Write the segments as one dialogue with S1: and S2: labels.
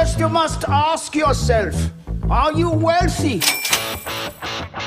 S1: First, you must ask yourself Are you wealthy?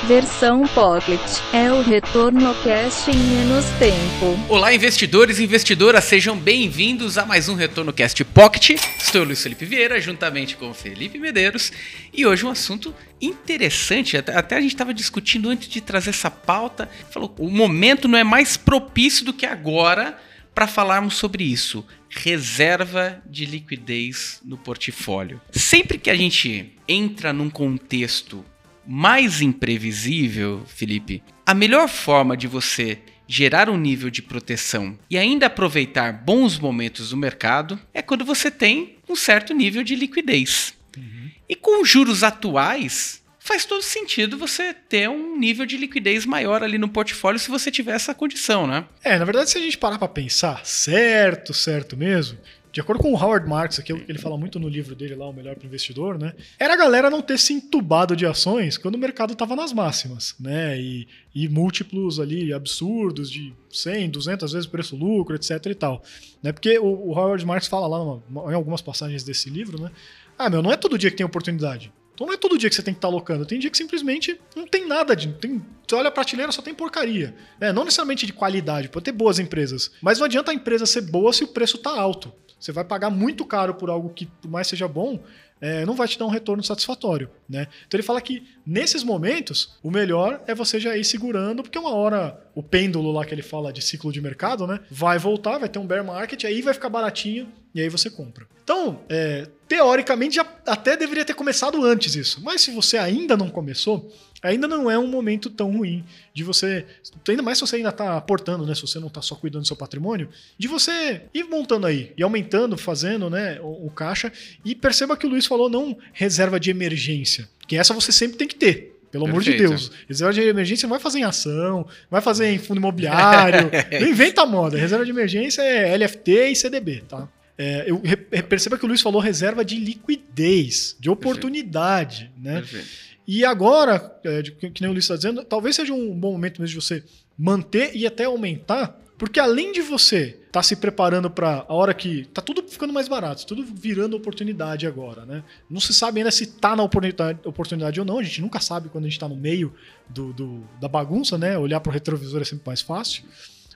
S2: Versão Pocket é o retorno cast em menos tempo.
S3: Olá, investidores e investidoras, sejam bem-vindos a mais um Retorno Cast Pocket. Estou o Luiz Felipe Vieira, juntamente com o Felipe Medeiros, e hoje um assunto interessante. Até, até a gente estava discutindo antes de trazer essa pauta. Falou, o momento não é mais propício do que agora para falarmos sobre isso. Reserva de liquidez no portfólio. Sempre que a gente entra num contexto mais imprevisível, Felipe, a melhor forma de você gerar um nível de proteção e ainda aproveitar bons momentos do mercado é quando você tem um certo nível de liquidez. Uhum. E com os juros atuais, faz todo sentido você ter um nível de liquidez maior ali no portfólio se você tiver essa condição, né?
S4: É, na verdade, se a gente parar para pensar, certo, certo mesmo, de acordo com o Howard Marks, que ele fala muito no livro dele lá, O Melhor para o Investidor, né? Era a galera não ter se entubado de ações quando o mercado estava nas máximas, né? E, e, múltiplos ali absurdos de 100, 200 vezes preço-lucro, etc e tal. Né? Porque o, o Howard Marks fala lá numa, em algumas passagens desse livro, né? Ah, meu, não é todo dia que tem oportunidade. Então não é todo dia que você tem que estar tá alocando. Tem dia que simplesmente não tem nada de. Tem, você olha a prateleira, só tem porcaria. É, não necessariamente de qualidade, pode ter boas empresas. Mas não adianta a empresa ser boa se o preço está alto. Você vai pagar muito caro por algo que, por mais seja bom, é, não vai te dar um retorno satisfatório. Né? Então ele fala que nesses momentos o melhor é você já ir segurando, porque uma hora o pêndulo lá que ele fala de ciclo de mercado, né? Vai voltar, vai ter um bear market, aí vai ficar baratinho e aí você compra. Então, é, teoricamente já até deveria ter começado antes isso. Mas se você ainda não começou, ainda não é um momento tão ruim de você, ainda mais se você ainda está aportando, né, se você não está só cuidando do seu patrimônio, de você ir montando aí e aumentando, fazendo, né, o, o caixa e perceba que o Luiz falou não reserva de emergência, que essa você sempre tem que ter. Pelo Perfeito. amor de Deus. Reserva de emergência vai fazer em ação, vai fazer em fundo imobiliário. não inventa moda. Reserva de emergência é LFT e CDB, tá? É, eu perceba que o Luiz falou reserva de liquidez, de oportunidade, Perfeito. né? Perfeito. E agora, é, que nem o Luiz está dizendo, talvez seja um bom momento mesmo de você manter e até aumentar, porque além de você estar tá se preparando para a hora que tá tudo ficando mais barato, tudo virando oportunidade agora, né? Não se sabe ainda se tá na oportunidade, oportunidade ou não, a gente nunca sabe quando a gente está no meio do, do, da bagunça, né? Olhar para o retrovisor é sempre mais fácil.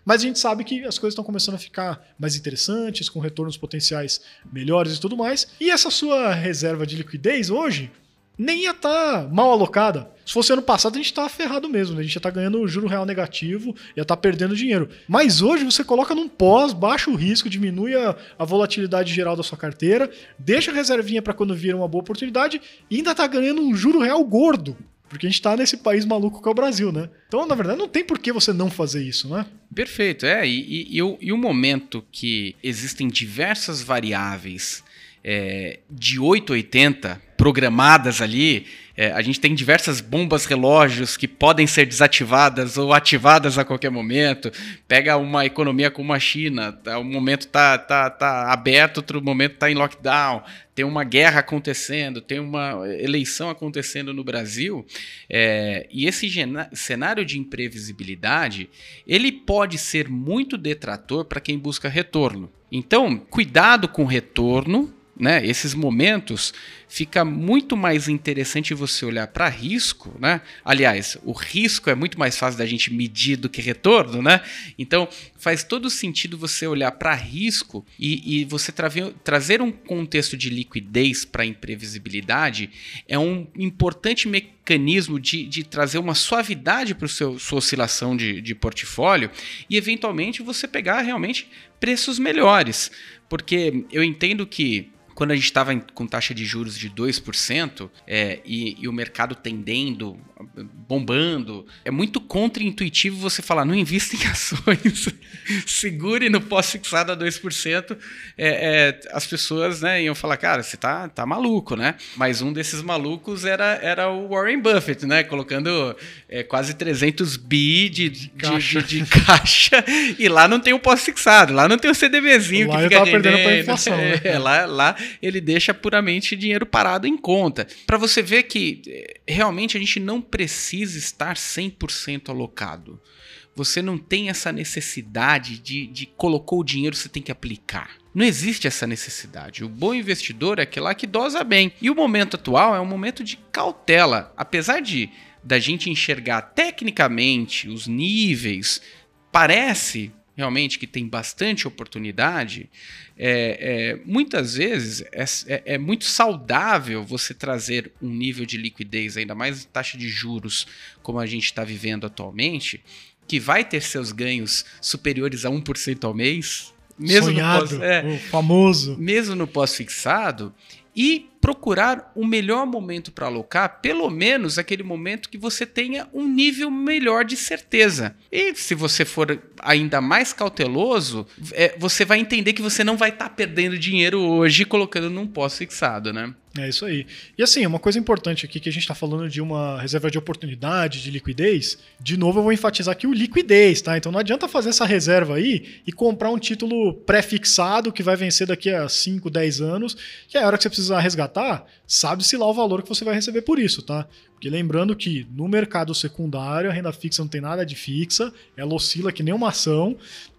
S4: Mas a gente sabe que as coisas estão começando a ficar mais interessantes, com retornos potenciais melhores e tudo mais. E essa sua reserva de liquidez hoje nem ia estar tá mal alocada. Se fosse ano passado, a gente estava ferrado mesmo, né? a gente ia estar tá ganhando juro real negativo, ia estar tá perdendo dinheiro. Mas hoje você coloca num pós, baixa o risco, diminui a, a volatilidade geral da sua carteira, deixa a reservinha para quando vir uma boa oportunidade e ainda está ganhando um juro real gordo. Porque a gente está nesse país maluco que é o Brasil, né? Então, na verdade, não tem por que você não fazer isso, né?
S3: Perfeito, é. E, e, e, o, e o momento que existem diversas variáveis é, de 880 programadas ali. É, a gente tem diversas bombas relógios que podem ser desativadas ou ativadas a qualquer momento. Pega uma economia como a China, tá, um momento tá, tá, tá aberto, outro momento está em lockdown. Tem uma guerra acontecendo, tem uma eleição acontecendo no Brasil. É, e esse cenário de imprevisibilidade, ele pode ser muito detrator para quem busca retorno. Então, cuidado com retorno, né, esses momentos, fica muito mais interessante você olhar para risco, né? Aliás, o risco é muito mais fácil da gente medir do que retorno, né? Então faz todo sentido você olhar para risco e, e você traver, trazer um contexto de liquidez para imprevisibilidade é um importante mecanismo de, de trazer uma suavidade para sua oscilação de, de portfólio e eventualmente você pegar realmente preços melhores. Porque eu entendo que quando a gente estava com taxa de juros de 2% é, e, e o mercado tendendo, bombando, é muito contra-intuitivo você falar, não invista em ações, segure no pós-fixado a 2%. É, é, as pessoas né, iam falar, cara, você tá, tá maluco, né? Mas um desses malucos era, era o Warren Buffett, né? Colocando é, quase 300 bi de, de, caixa. De, de, caixa. e lá não tem o pós-fixado, lá não tem o CDBzinho lá que fica
S4: perdendo para inflação. Né?
S3: É, lá, lá ele deixa puramente dinheiro parado em conta. Para você ver que eh, realmente a gente não precisa estar 100% alocado. Você não tem essa necessidade de, de colocou o dinheiro, você tem que aplicar. Não existe essa necessidade. O bom investidor é aquele lá que dosa bem. E o momento atual é um momento de cautela. Apesar de da gente enxergar tecnicamente os níveis, parece realmente que tem bastante oportunidade, é, é, muitas vezes é, é, é, muito saudável você trazer um nível de liquidez, ainda mais taxa de juros como a gente está vivendo atualmente, que vai ter seus ganhos superiores a 1% ao mês.
S4: Mesmo Sonhado, no pós, é, o famoso.
S3: Mesmo no pós-fixado, e procurar o melhor momento para alocar, pelo menos aquele momento que você tenha um nível melhor de certeza. E se você for ainda mais cauteloso, é, você vai entender que você não vai estar tá perdendo dinheiro hoje colocando num pós-fixado, né?
S4: É isso aí. E assim, uma coisa importante aqui que a gente está falando de uma reserva de oportunidade, de liquidez. De novo, eu vou enfatizar aqui o liquidez, tá? Então não adianta fazer essa reserva aí e comprar um título pré-fixado que vai vencer daqui a 5, 10 anos, que é a hora que você precisar resgatar, sabe-se lá o valor que você vai receber por isso, tá? Porque lembrando que no mercado secundário a renda fixa não tem nada de fixa, ela oscila que nem uma ação.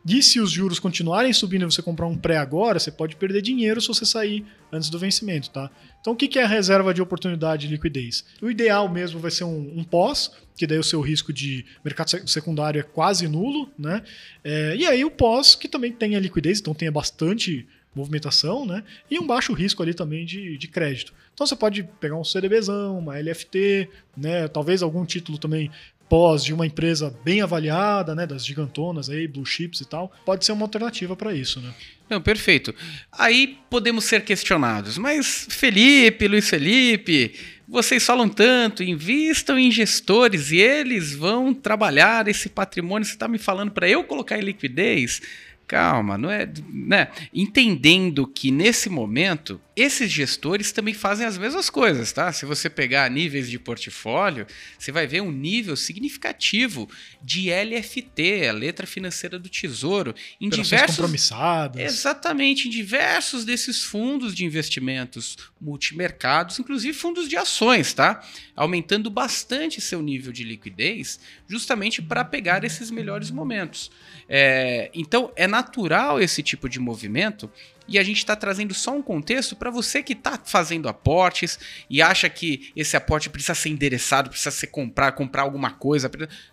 S4: E se os juros continuarem subindo e você comprar um pré agora, você pode perder dinheiro se você sair antes do vencimento, tá? Então o que é a reserva de oportunidade de liquidez? O ideal mesmo vai ser um, um pós, que daí o seu risco de mercado secundário é quase nulo, né? É, e aí o pós, que também tem a liquidez, então tenha bastante movimentação, né? E um baixo risco ali também de, de crédito. Então você pode pegar um CDBzão, uma LFT, né? Talvez algum título também pós de uma empresa bem avaliada, né? Das gigantonas aí, blue chips e tal. Pode ser uma alternativa para isso, né?
S3: Não, perfeito. Aí podemos ser questionados, mas Felipe, Luiz Felipe, vocês falam tanto, invistam em gestores e eles vão trabalhar esse patrimônio. Você está me falando para eu colocar em liquidez? Calma, não é, né? Entendendo que nesse momento esses gestores também fazem as mesmas coisas, tá? Se você pegar níveis de portfólio, você vai ver um nível significativo de LFT, a letra financeira do Tesouro, em diversos
S4: compromissadas.
S3: Exatamente, em diversos desses fundos de investimentos multimercados, inclusive fundos de ações, tá? Aumentando bastante seu nível de liquidez, justamente para pegar esses melhores momentos. É, então, é natural esse tipo de movimento e a gente está trazendo só um contexto para você que está fazendo aportes e acha que esse aporte precisa ser endereçado, precisa ser comprar, comprar alguma coisa.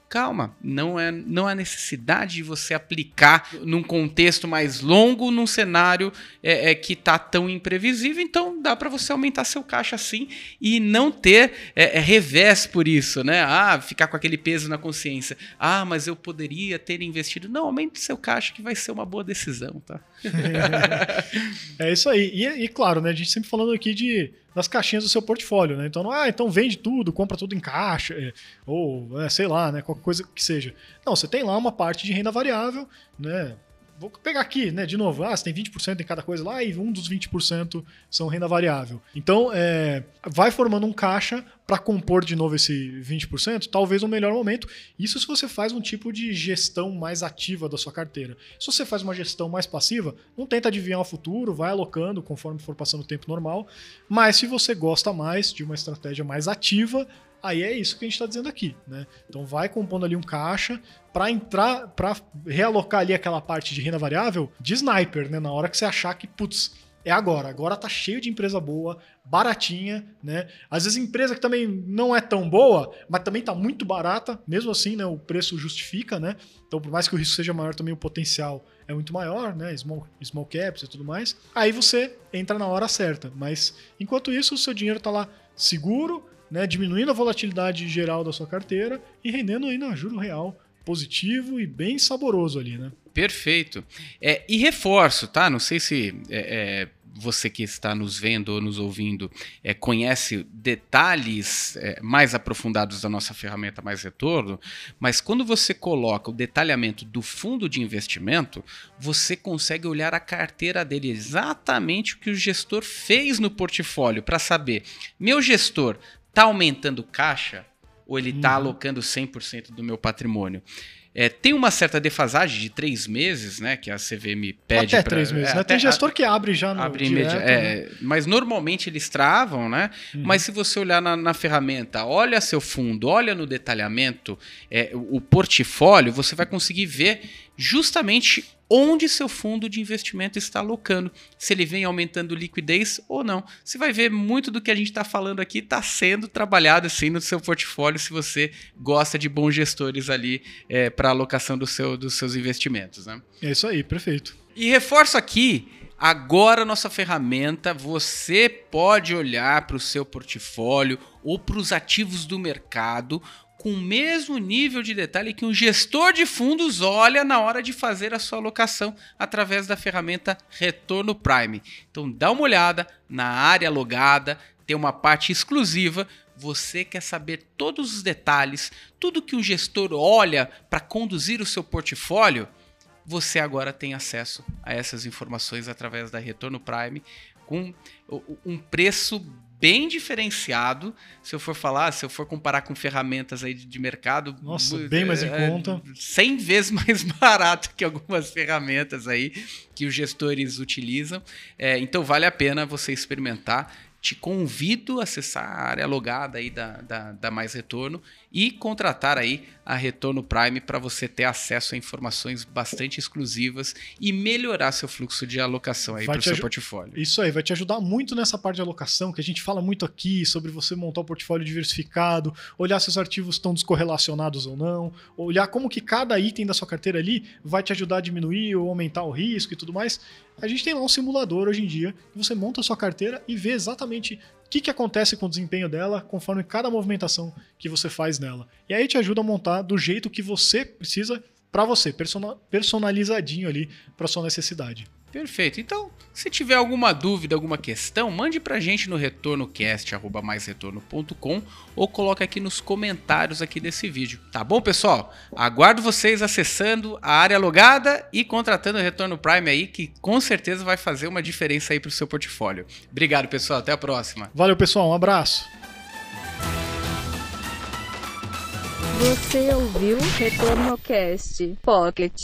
S3: Calma, não é não há necessidade de você aplicar num contexto mais longo, num cenário é, é que está tão imprevisível. Então dá para você aumentar seu caixa assim e não ter é, é, revés por isso, né? Ah, ficar com aquele peso na consciência. Ah, mas eu poderia ter investido. Não, aumente seu caixa que vai ser uma boa decisão, tá?
S4: é isso aí. E, e, claro, né? A gente sempre falando aqui de das caixinhas do seu portfólio, né? Então, ah, então vende tudo, compra tudo em caixa, é, ou é, sei lá, né? Qualquer coisa que seja. Não, você tem lá uma parte de renda variável, né? Vou pegar aqui, né, de novo, ah, você tem 20% em cada coisa lá e um dos 20% são renda variável. Então, é, vai formando um caixa para compor de novo esse 20%, talvez no melhor momento. Isso se você faz um tipo de gestão mais ativa da sua carteira. Se você faz uma gestão mais passiva, não tenta adivinhar o futuro, vai alocando conforme for passando o tempo normal. Mas se você gosta mais de uma estratégia mais ativa, Aí é isso que a gente está dizendo aqui, né? Então vai compondo ali um caixa para entrar, para realocar ali aquela parte de renda variável de sniper, né? Na hora que você achar que, putz, é agora. Agora tá cheio de empresa boa, baratinha, né? Às vezes empresa que também não é tão boa, mas também tá muito barata, mesmo assim, né? O preço justifica, né? Então, por mais que o risco seja maior, também o potencial é muito maior, né? Small, small caps e tudo mais. Aí você entra na hora certa. Mas enquanto isso, o seu dinheiro tá lá seguro, né, diminuindo a volatilidade geral da sua carteira e rendendo ainda juro real positivo e bem saboroso ali, né?
S3: Perfeito. É, e reforço, tá? Não sei se é, é, você que está nos vendo ou nos ouvindo é, conhece detalhes é, mais aprofundados da nossa ferramenta Mais Retorno, mas quando você coloca o detalhamento do fundo de investimento, você consegue olhar a carteira dele, exatamente o que o gestor fez no portfólio, para saber, meu gestor tá aumentando caixa ou ele está uhum. alocando 100% do meu patrimônio? É, tem uma certa defasagem de três meses, né? Que a CVM pede.
S4: Até pra, três meses. É, né? Tem gestor que abre já no
S3: abre direto, é, né? Mas normalmente eles travam, né? Uhum. Mas se você olhar na, na, ferramenta, olha seu fundo, olha no detalhamento, é, o, o portfólio, você vai conseguir ver justamente onde seu fundo de investimento está alocando, se ele vem aumentando liquidez ou não. Você vai ver muito do que a gente está falando aqui está sendo trabalhado assim no seu portfólio, se você gosta de bons gestores ali é, para alocação do seu, dos seus investimentos. Né?
S4: É isso aí, perfeito.
S3: E reforço aqui Agora, nossa ferramenta, você pode olhar para o seu portfólio ou para os ativos do mercado com o mesmo nível de detalhe que um gestor de fundos olha na hora de fazer a sua alocação através da ferramenta Retorno Prime. Então, dá uma olhada na área logada, tem uma parte exclusiva. Você quer saber todos os detalhes, tudo que um gestor olha para conduzir o seu portfólio? você agora tem acesso a essas informações através da Retorno Prime com um preço bem diferenciado. Se eu for falar, se eu for comparar com ferramentas aí de mercado,
S4: nossa, bem mais em é, conta,
S3: 100 vezes mais barato que algumas ferramentas aí que os gestores utilizam. É, então vale a pena você experimentar te convido a acessar a área logada aí da, da, da Mais Retorno e contratar aí a Retorno Prime para você ter acesso a informações bastante exclusivas e melhorar seu fluxo de alocação aí para o seu portfólio.
S4: Isso aí, vai te ajudar muito nessa parte de alocação, que a gente fala muito aqui sobre você montar um portfólio diversificado, olhar se os ativos estão descorrelacionados ou não, olhar como que cada item da sua carteira ali vai te ajudar a diminuir ou aumentar o risco e tudo mais. A gente tem lá um simulador hoje em dia, que você monta a sua carteira e vê exatamente o que, que acontece com o desempenho dela conforme cada movimentação que você faz nela. E aí te ajuda a montar do jeito que você precisa para você, personalizadinho ali para sua necessidade.
S3: Perfeito. Então, se tiver alguma dúvida, alguma questão, mande pra gente no retornocast@maisretorno.com ou coloque aqui nos comentários aqui desse vídeo. Tá bom, pessoal? Aguardo vocês acessando a área logada e contratando o Retorno Prime aí, que com certeza vai fazer uma diferença aí pro seu portfólio. Obrigado, pessoal. Até a próxima.
S4: Valeu, pessoal. Um abraço.
S2: Você ouviu Retorno Cast Pocket.